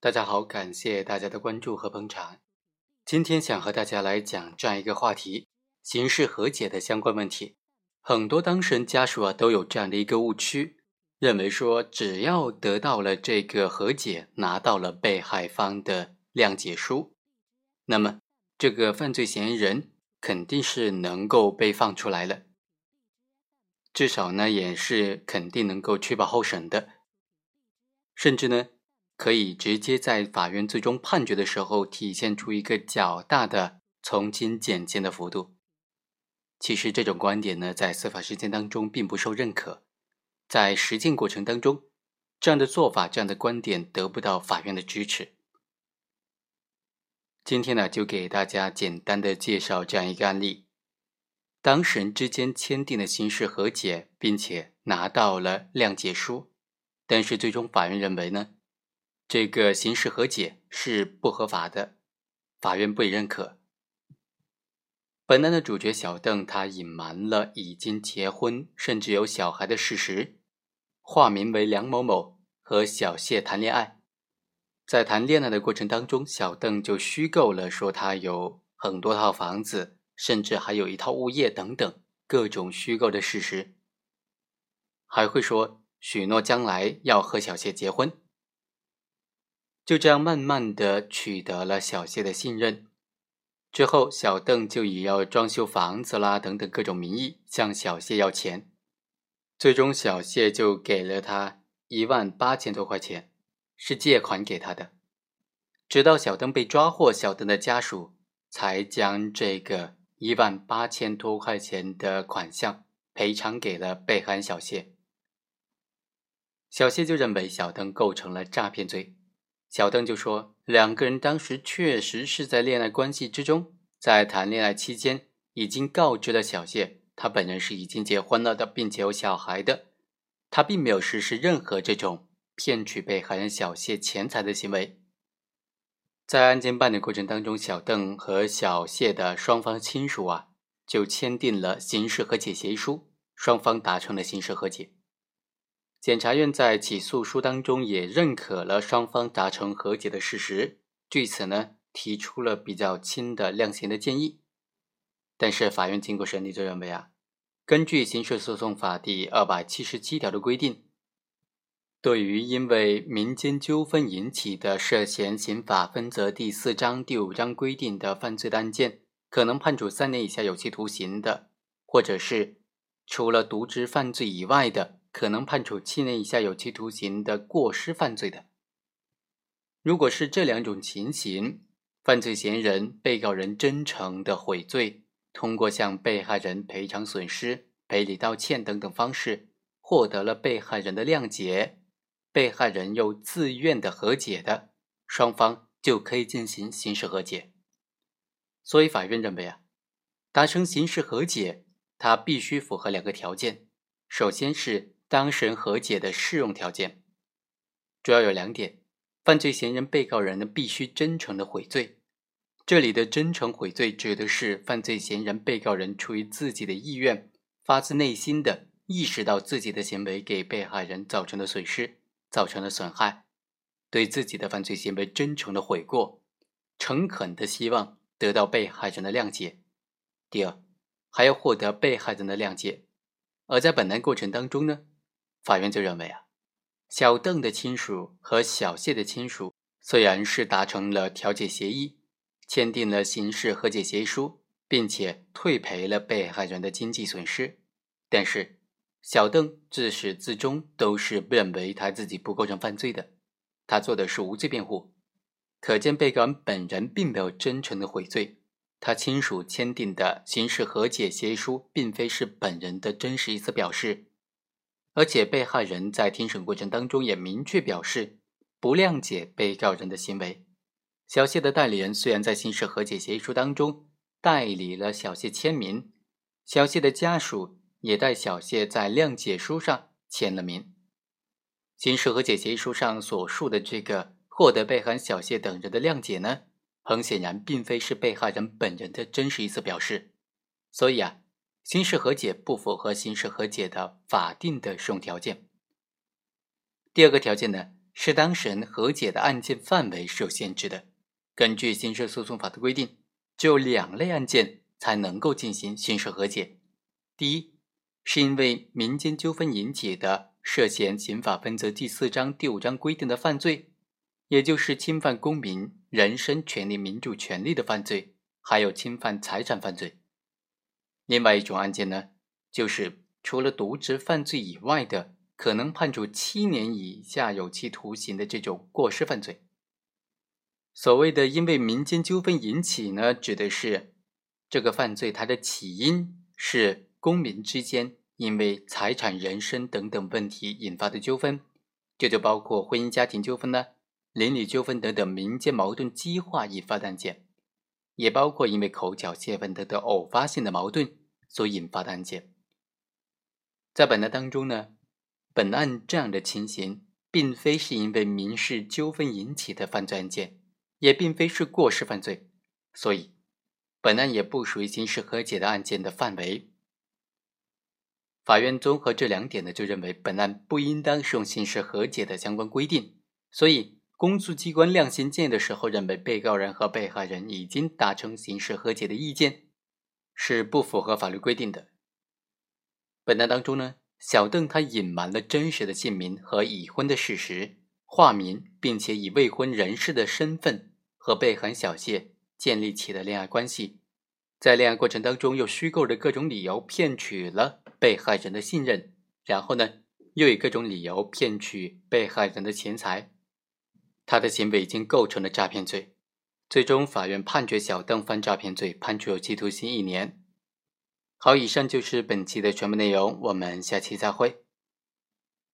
大家好，感谢大家的关注和捧场。今天想和大家来讲这样一个话题：刑事和解的相关问题。很多当事人家属啊都有这样的一个误区，认为说只要得到了这个和解，拿到了被害方的谅解书，那么这个犯罪嫌疑人肯定是能够被放出来了，至少呢也是肯定能够确保候审的，甚至呢可以直接在法院最终判决的时候体现出一个较大的从轻减轻的幅度。其实这种观点呢，在司法实践当中并不受认可，在实践过程当中，这样的做法、这样的观点得不到法院的支持。今天呢，就给大家简单的介绍这样一个案例：当事人之间签订了刑事和解，并且拿到了谅解书，但是最终法院认为呢，这个刑事和解是不合法的，法院不予认可。本案的主角小邓，他隐瞒了已经结婚甚至有小孩的事实，化名为梁某某和小谢谈恋爱。在谈恋爱的过程当中，小邓就虚构了说他有很多套房子，甚至还有一套物业等等各种虚构的事实，还会说许诺将来要和小谢结婚。就这样慢慢的取得了小谢的信任。之后，小邓就以要装修房子啦等等各种名义向小谢要钱，最终小谢就给了他一万八千多块钱，是借款给他的。直到小邓被抓获，小邓的家属才将这个一万八千多块钱的款项赔偿给了被害人小谢。小谢就认为小邓构成了诈骗罪。小邓就说，两个人当时确实是在恋爱关系之中，在谈恋爱期间已经告知了小谢，他本人是已经结婚了的，并且有小孩的，他并没有实施任何这种骗取被害人小谢钱财的行为。在案件办理过程当中，小邓和小谢的双方亲属啊，就签订了刑事和解协议书，双方达成了刑事和解。检察院在起诉书当中也认可了双方达成和解的事实，据此呢提出了比较轻的量刑的建议。但是法院经过审理就认为啊，根据刑事诉讼法第二百七十七条的规定，对于因为民间纠纷引起的涉嫌刑法分则第四章第五章规定的犯罪的案件，可能判处三年以下有期徒刑的，或者是除了渎职犯罪以外的。可能判处七年以下有期徒刑的过失犯罪的，如果是这两种情形，犯罪嫌疑人、被告人真诚的悔罪，通过向被害人赔偿损失、赔礼道歉等等方式，获得了被害人的谅解，被害人又自愿的和解的，双方就可以进行刑事和解。所以法院认为啊，达成刑事和解，它必须符合两个条件，首先是。当事人和解的适用条件主要有两点：犯罪嫌疑人、被告人呢必须真诚的悔罪。这里的真诚悔罪指的是犯罪嫌疑人、被告人出于自己的意愿，发自内心的意识到自己的行为给被害人造成的损失、造成了损害，对自己的犯罪行为真诚的悔过，诚恳的希望得到被害人的谅解。第二，还要获得被害人的谅解。而在本案过程当中呢？法院就认为啊，小邓的亲属和小谢的亲属虽然是达成了调解协议，签订了刑事和解协议书，并且退赔了被害人的经济损失，但是小邓自始至终都是认为他自己不构成犯罪的，他做的是无罪辩护，可见被告人本人并没有真诚的悔罪，他亲属签订的刑事和解协议书并非是本人的真实意思表示。而且被害人在庭审过程当中也明确表示不谅解被告人的行为。小谢的代理人虽然在刑事和解协议书当中代理了小谢签名，小谢的家属也代小谢在谅解书上签了名。刑事和解协议书上所述的这个获得被害人小谢等人的谅解呢，很显然并非是被害人本人的真实意思表示。所以啊。刑事和解不符合刑事和解的法定的适用条件。第二个条件呢，是当事人和解的案件范围是有限制的。根据刑事诉讼法的规定，只有两类案件才能够进行刑事和解。第一，是因为民间纠纷引起的涉嫌刑法分则第四章第五章规定的犯罪，也就是侵犯公民人身权利、民主权利的犯罪，还有侵犯财产犯罪。另外一种案件呢，就是除了渎职犯罪以外的，可能判处七年以下有期徒刑的这种过失犯罪。所谓的因为民间纠纷引起呢，指的是这个犯罪它的起因是公民之间因为财产、人身等等问题引发的纠纷，这就包括婚姻家庭纠纷呢、邻里纠纷等等民间矛盾激化引发的案件。也包括因为口角泄愤等等偶发性的矛盾所引发的案件。在本案当中呢，本案这样的情形，并非是因为民事纠纷引起的犯罪案件，也并非是过失犯罪，所以本案也不属于刑事和解的案件的范围。法院综合这两点呢，就认为本案不应当适用刑事和解的相关规定，所以。公诉机关量刑建议的时候，认为被告人和被害人已经达成刑事和解的意见，是不符合法律规定的。本案当中呢，小邓他隐瞒了真实的姓名和已婚的事实，化名，并且以未婚人士的身份和被害小谢建立起了恋爱关系，在恋爱过程当中又虚构着各种理由骗取了被害人的信任，然后呢，又以各种理由骗取被害人的钱财。他的行为已经构成了诈骗罪，最终法院判决小邓犯诈骗罪，判处有期徒刑一年。好，以上就是本期的全部内容，我们下期再会。